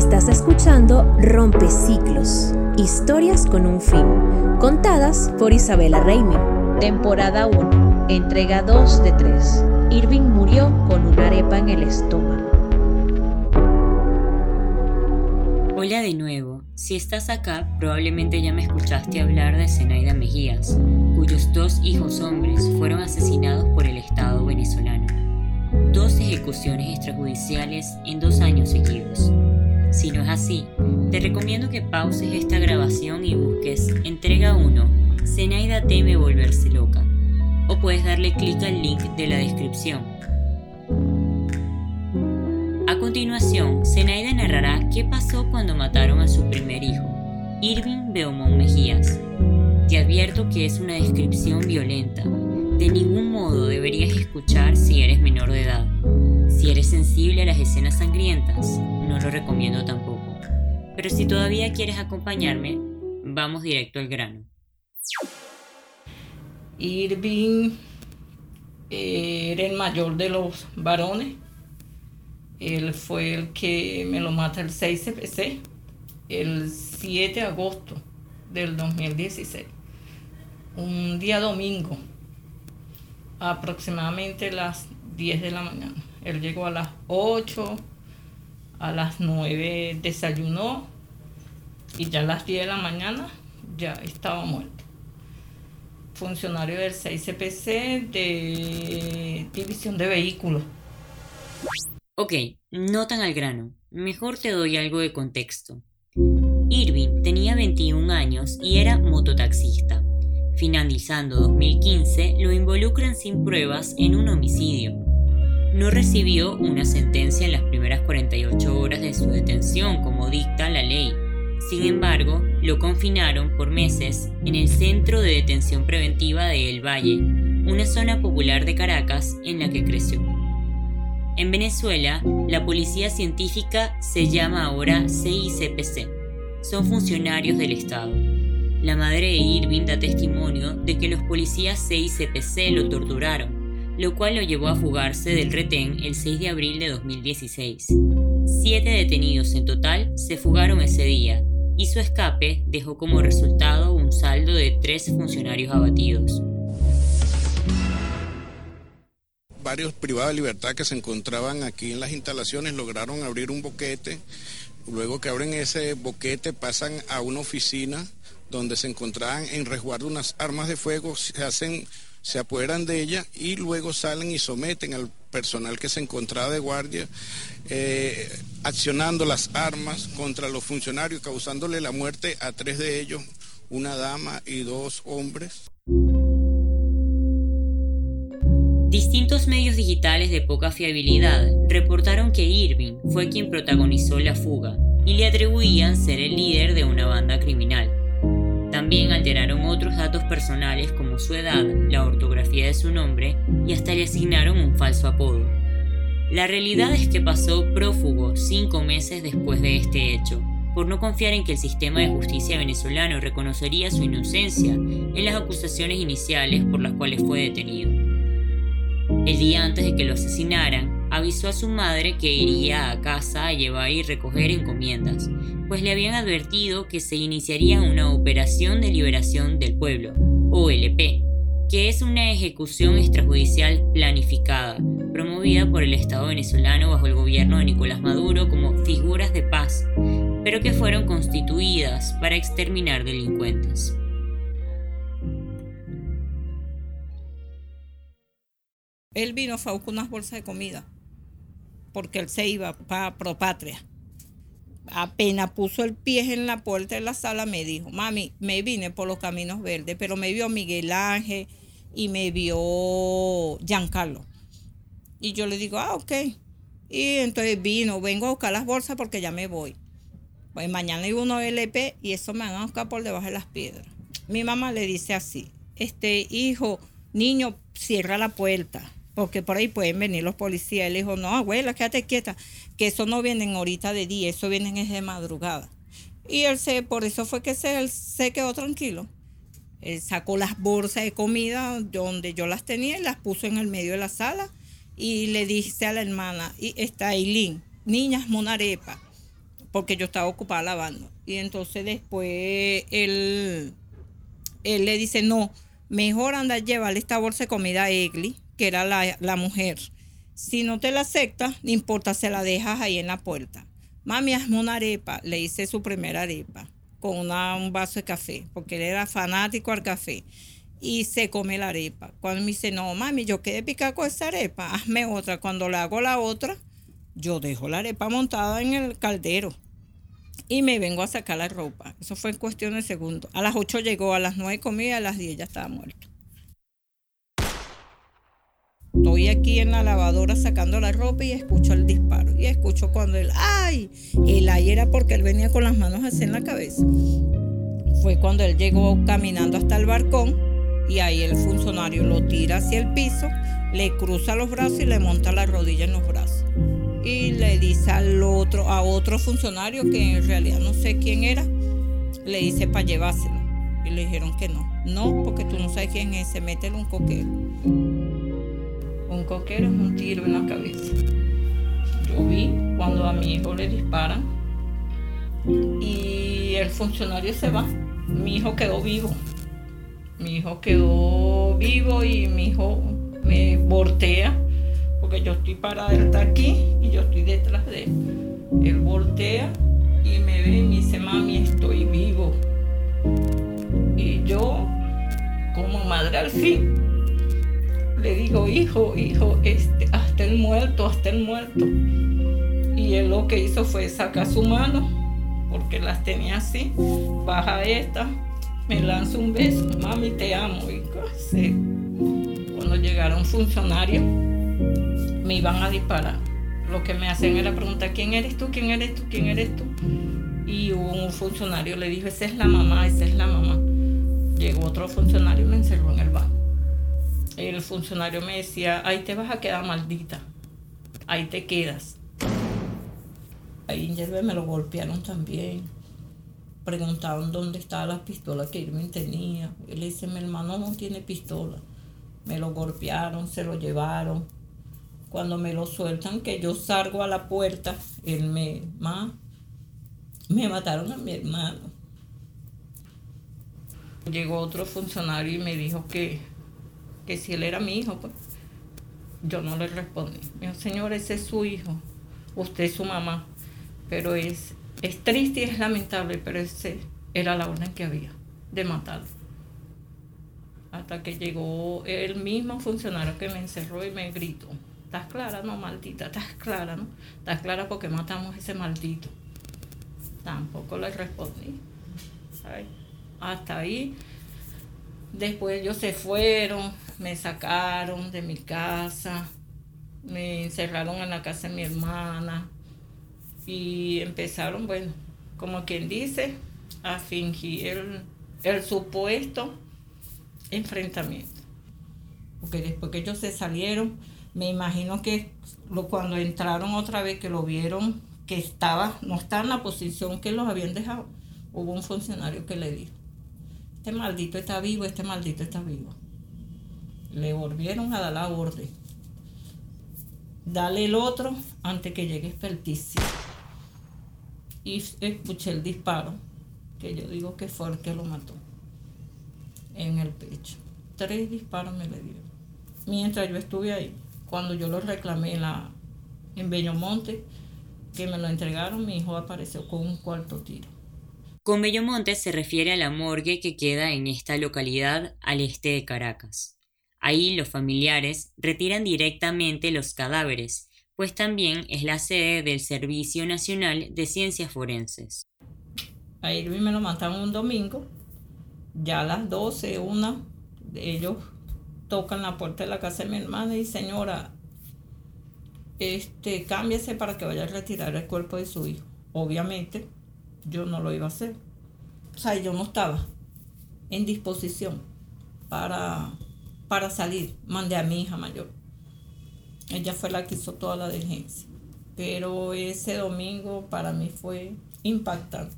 Estás escuchando Rompe Ciclos, historias con un fin, contadas por Isabela Reimi. Temporada 1, entrega 2 de 3. Irving murió con una arepa en el estómago. Hola de nuevo. Si estás acá, probablemente ya me escuchaste hablar de Zenaida Mejías, cuyos dos hijos hombres fueron asesinados por el Estado venezolano. Dos ejecuciones extrajudiciales en dos años seguidos. Si no es así, te recomiendo que pauses esta grabación y busques Entrega 1, Zenaida teme volverse loca, o puedes darle clic al link de la descripción. A continuación, Zenaida narrará qué pasó cuando mataron a su primer hijo, Irving Beaumont Mejías. Te advierto que es una descripción violenta. De ningún modo deberías escuchar si eres menor de edad. Si eres sensible a las escenas sangrientas, no lo recomiendo tampoco. Pero si todavía quieres acompañarme, vamos directo al grano. Irving era el mayor de los varones. Él fue el que me lo mata el 6 CPC, el 7 de agosto del 2016. Un día domingo, aproximadamente las 10 de la mañana. Él llegó a las 8, a las 9 desayunó y ya a las 10 de la mañana ya estaba muerto. Funcionario del 6CPC de División de Vehículos. Ok, no tan al grano. Mejor te doy algo de contexto. Irving tenía 21 años y era mototaxista. Finalizando 2015, lo involucran sin pruebas en un homicidio no recibió una sentencia en las primeras 48 horas de su detención, como dicta la ley. Sin embargo, lo confinaron por meses en el Centro de Detención Preventiva de El Valle, una zona popular de Caracas en la que creció. En Venezuela, la policía científica se llama ahora CICPC. Son funcionarios del Estado. La madre de Irving da testimonio de que los policías CICPC lo torturaron lo cual lo llevó a fugarse del retén el 6 de abril de 2016. Siete detenidos en total se fugaron ese día y su escape dejó como resultado un saldo de tres funcionarios abatidos. Varios privados de libertad que se encontraban aquí en las instalaciones lograron abrir un boquete. Luego que abren ese boquete pasan a una oficina donde se encontraban en resguardo unas armas de fuego, se hacen se apoderan de ella y luego salen y someten al personal que se encontraba de guardia, eh, accionando las armas contra los funcionarios, causándole la muerte a tres de ellos, una dama y dos hombres. Distintos medios digitales de poca fiabilidad reportaron que Irving fue quien protagonizó la fuga y le atribuían ser el líder de una banda criminal. También alteraron otros datos personales como su edad, la ortografía de su nombre y hasta le asignaron un falso apodo. La realidad es que pasó prófugo cinco meses después de este hecho, por no confiar en que el sistema de justicia venezolano reconocería su inocencia en las acusaciones iniciales por las cuales fue detenido. El día antes de que lo asesinaran, avisó a su madre que iría a casa a llevar y recoger encomiendas, pues le habían advertido que se iniciaría una operación de liberación del pueblo, OLP, que es una ejecución extrajudicial planificada, promovida por el Estado venezolano bajo el gobierno de Nicolás Maduro como figuras de paz, pero que fueron constituidas para exterminar delincuentes. Él vino a unas bolsas de comida porque él se iba para Propatria. Apenas puso el pie en la puerta de la sala, me dijo, mami, me vine por los caminos verdes, pero me vio Miguel Ángel y me vio Giancarlo. Y yo le digo, ah, ok. Y entonces vino, vengo a buscar las bolsas porque ya me voy. Pues mañana hay uno LP y eso me van a buscar por debajo de las piedras. Mi mamá le dice así, este hijo, niño, cierra la puerta porque por ahí pueden venir los policías. Él dijo, no, abuela, quédate quieta, que eso no vienen ahorita de día, eso vienen es de madrugada. Y él se, por eso fue que se, él se quedó tranquilo. Él sacó las bolsas de comida donde yo las tenía y las puso en el medio de la sala y le dice a la hermana, y está Eileen, niñas, una arepa. porque yo estaba ocupada lavando. Y entonces después él, él le dice, no, mejor anda a llevarle esta bolsa de comida a Egli, que era la, la mujer. Si no te la acepta, no importa, se la dejas ahí en la puerta. Mami, hazme una arepa. Le hice su primera arepa con una, un vaso de café, porque él era fanático al café. Y se come la arepa. Cuando me dice, no, mami, yo quedé picada con esa arepa, hazme otra. Cuando le hago la otra, yo dejo la arepa montada en el caldero y me vengo a sacar la ropa. Eso fue en cuestión de segundos. A las 8 llegó, a las 9 comía, a las 10 ya estaba muerto. Estoy aquí en la lavadora sacando la ropa y escucho el disparo. Y escucho cuando él, ¡ay! El ay era porque él venía con las manos así en la cabeza. Fue cuando él llegó caminando hasta el balcón y ahí el funcionario lo tira hacia el piso, le cruza los brazos y le monta la rodilla en los brazos y le dice al otro, a otro funcionario que en realidad no sé quién era, le dice para llevárselo. Y le dijeron que no. No, porque tú no sabes quién es, se mete un coquero. Un coquero es un tiro en la cabeza. Yo vi cuando a mi hijo le disparan y el funcionario se va. Mi hijo quedó vivo. Mi hijo quedó vivo y mi hijo me voltea porque yo estoy parada, él está aquí y yo estoy detrás de él. Él voltea y me ve y me dice, mami, estoy vivo. Y yo, como madre al fin, le digo, hijo, hijo, este, hasta el muerto, hasta el muerto. Y él lo que hizo fue sacar su mano, porque las tenía así, baja esta, me lanza un beso, mami, te amo. Y cuando llegaron funcionarios, me iban a disparar. Lo que me hacían era preguntar, ¿quién eres tú? ¿Quién eres tú? ¿Quién eres tú? Y un funcionario le dijo, esa es la mamá, esa es la mamá. Llegó otro funcionario y me encerró en el baño. El funcionario me decía, ahí te vas a quedar maldita, ahí te quedas. Ahí en me lo golpearon también. Preguntaron dónde estaban las pistolas que Irving tenía. Él dice, mi hermano no tiene pistola. Me lo golpearon, se lo llevaron cuando me lo sueltan, que yo salgo a la puerta, él me, ma, me mataron a mi hermano. Llegó otro funcionario y me dijo que, que si él era mi hijo, pues yo no le respondí. Me señor, ese es su hijo, usted es su mamá, pero es, es triste y es lamentable, pero ese era la orden que había de matarlo. Hasta que llegó el mismo funcionario que me encerró y me gritó. ¿Estás clara? No, maldita, estás clara, ¿no? Estás clara porque matamos a ese maldito. Tampoco le respondí. Hasta ahí. Después ellos se fueron, me sacaron de mi casa, me encerraron en la casa de mi hermana y empezaron, bueno, como quien dice, a fingir el, supuesto enfrentamiento. Porque después que ellos se salieron, me imagino que cuando entraron otra vez, que lo vieron que estaba, no está en la posición que los habían dejado, hubo un funcionario que le dijo, este maldito está vivo, este maldito está vivo. Le volvieron a dar la orden. Dale el otro antes que llegue experticia. Y escuché el disparo, que yo digo que fue el que lo mató, en el pecho. Tres disparos me le dieron. Mientras yo estuve ahí cuando yo lo reclamé en, la, en que me lo entregaron, mi hijo apareció con un cuarto tiro. Con Bellomonte se refiere a la morgue que queda en esta localidad al este de Caracas. Ahí los familiares retiran directamente los cadáveres, pues también es la sede del Servicio Nacional de Ciencias Forenses. A Irving me lo mataron un domingo, ya a las 12, una ellos tocan la puerta de la casa de mi hermana y señora, este, cámbiese para que vaya a retirar el cuerpo de su hijo. Obviamente, yo no lo iba a hacer. O sea, yo no estaba en disposición para, para salir. Mandé a mi hija mayor. Ella fue la que hizo toda la diligencia. Pero ese domingo para mí fue impactante.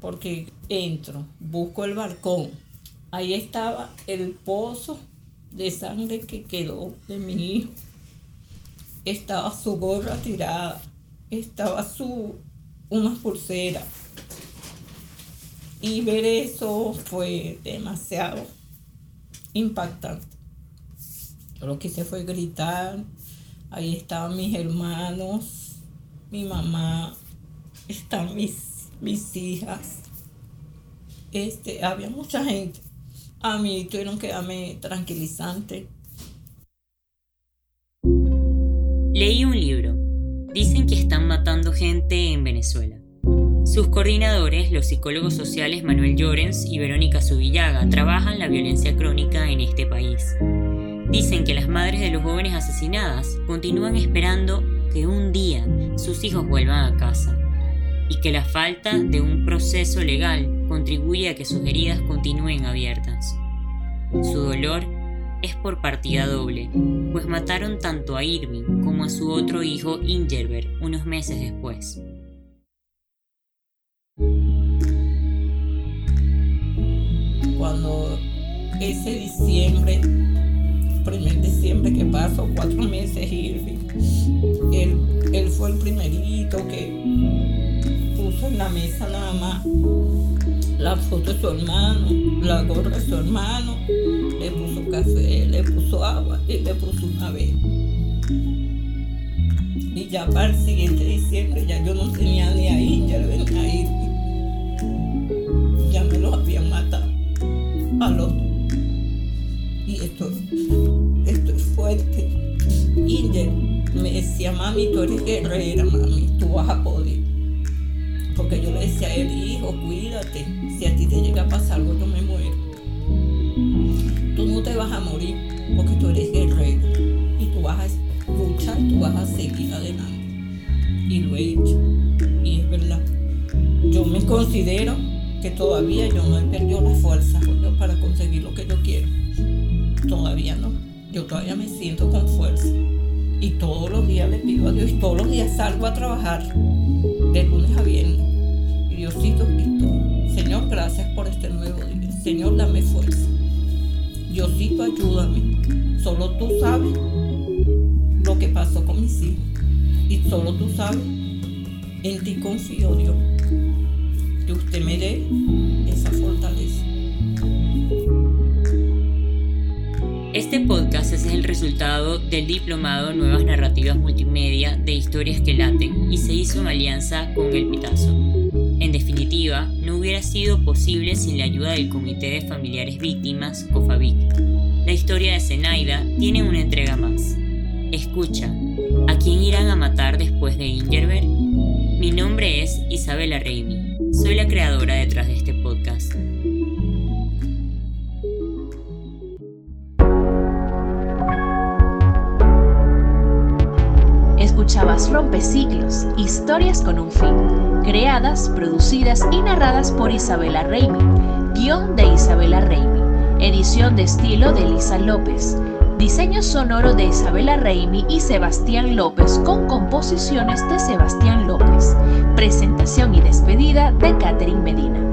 Porque entro, busco el balcón. Ahí estaba el pozo de sangre que quedó de mi hijo. Estaba su gorra tirada, estaba su unas pulseras. Y ver eso fue demasiado impactante. Yo lo que hice fue gritar. Ahí estaban mis hermanos, mi mamá, están mis, mis hijas. Este, había mucha gente. A mí tuvieron que darme tranquilizante. Leí un libro. Dicen que están matando gente en Venezuela. Sus coordinadores, los psicólogos sociales Manuel Llorens y Verónica Subillaga, trabajan la violencia crónica en este país. Dicen que las madres de los jóvenes asesinadas continúan esperando que un día sus hijos vuelvan a casa y que la falta de un proceso legal contribuye a que sus heridas continúen abiertas. Su dolor es por partida doble, pues mataron tanto a Irving como a su otro hijo Ingerbert unos meses después. Cuando ese diciembre, primer diciembre que pasó, cuatro meses Irving, él, él fue el primerito que puso en la mesa nada más la foto de su hermano, la gorra de su hermano, le puso café, le puso agua y le puso una vez. Y ya para el siguiente diciembre ya yo no tenía ni ahí, ya le venía a ir. Al otro. Y esto, esto es fuerte. Inger me decía, mami, tú eres guerrera, mami, tú vas a poder. Porque yo le decía a él, hijo, cuídate. Si a ti te llega a pasar algo, yo me muero. Tú no te vas a morir porque tú eres guerrero. Y tú vas a luchar, tú vas a seguir adelante. Y lo he hecho. Y es verdad. Yo me considero que todavía yo no he perdido la fuerza para conseguir lo que yo quiero. Todavía no. Yo todavía me siento con fuerza. Y todos los días le pido a Dios, y todos los días salgo a trabajar de lunes a viernes. Y Diosito, Señor, gracias por este nuevo día. Señor, dame fuerza. Diosito, ayúdame. Solo tú sabes lo que pasó con mis hijos. Y solo tú sabes. En ti confío, Dios. Me dé esa fortaleza. Este podcast es el resultado del diplomado Nuevas Narrativas Multimedia de Historias que Laten y se hizo en alianza con El Pitazo. En definitiva, no hubiera sido posible sin la ayuda del Comité de Familiares Víctimas, COFAVIC. La historia de Zenaida tiene una entrega más. Escucha, ¿a quién irán a matar después de Ingerbert? Mi nombre es Isabela Reimi. Soy la creadora detrás de este podcast. escuchabas Rompeciclos, historias con un fin, creadas, producidas y narradas por Isabela Reimi, guion de Isabela Reimi, edición de estilo de Lisa López, diseño sonoro de Isabela Reimi y Sebastián López con composiciones de Sebastián López, presentación y despedida de Catherine Medina.